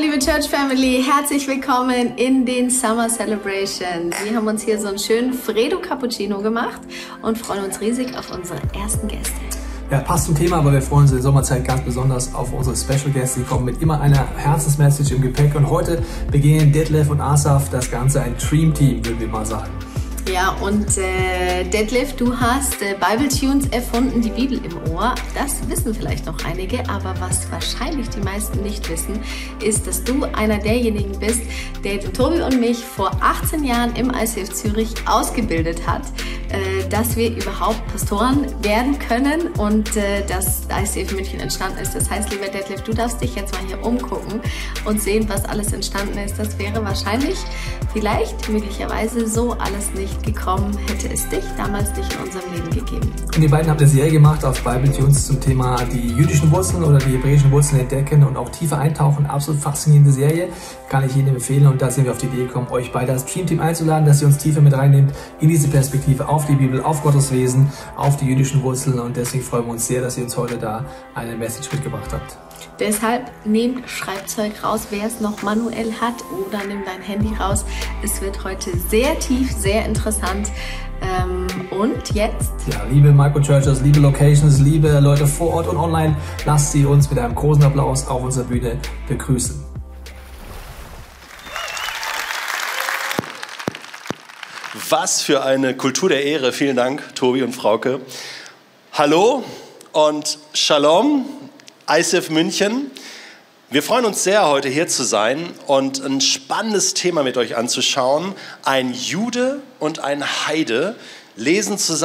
Hallo liebe Church Family, herzlich willkommen in den Summer Celebrations. Wir haben uns hier so einen schönen Fredo Cappuccino gemacht und freuen uns riesig auf unsere ersten Gäste. Ja, passt zum Thema, aber wir freuen uns in der Sommerzeit ganz besonders auf unsere Special Guests. Die kommen mit immer einer Herzensmessage im Gepäck und heute beginnen Detlef und Asaf das Ganze ein Dream Team, würden wir mal sagen. Ja, und äh, Detlef, du hast äh, Bible Tunes erfunden, die Bibel im Ohr. Das wissen vielleicht noch einige, aber was wahrscheinlich die meisten nicht wissen, ist, dass du einer derjenigen bist, der den Tobi und mich vor 18 Jahren im ICF Zürich ausgebildet hat, dass wir überhaupt Pastoren werden können und äh, dass ICF München entstanden ist. Das heißt, lieber Detlef, du darfst dich jetzt mal hier umgucken und sehen, was alles entstanden ist. Das wäre wahrscheinlich, vielleicht, möglicherweise so alles nicht gekommen, hätte es dich damals nicht in unserem Leben gegeben. Und die beiden haben eine Serie gemacht auf Bible Tunes zum Thema die jüdischen Wurzeln oder die hebräischen Wurzeln entdecken und auch tiefer eintauchen. Absolut faszinierende Serie, kann ich Ihnen empfehlen. Und da sind wir auf die Idee gekommen, euch beide als Streamteam einzuladen, dass ihr uns tiefer mit reinnehmt in diese Perspektive auf die Bibel, auf Gottes Wesen, auf die jüdischen Wurzeln. Und deswegen freuen wir uns sehr, dass ihr uns heute da eine Message mitgebracht habt. Deshalb nehmt Schreibzeug raus, wer es noch manuell hat, oder nimm dein Handy raus. Es wird heute sehr tief, sehr interessant. Ähm, und jetzt? Ja, liebe Microchurches, liebe Locations, liebe Leute vor Ort und online, lasst sie uns mit einem großen Applaus auf unserer Bühne begrüßen. Was für eine Kultur der Ehre. Vielen Dank, Tobi und Frauke. Hallo und Shalom, ICF München. Wir freuen uns sehr, heute hier zu sein und ein spannendes Thema mit euch anzuschauen. Ein Jude und ein Heide lesen zusammen.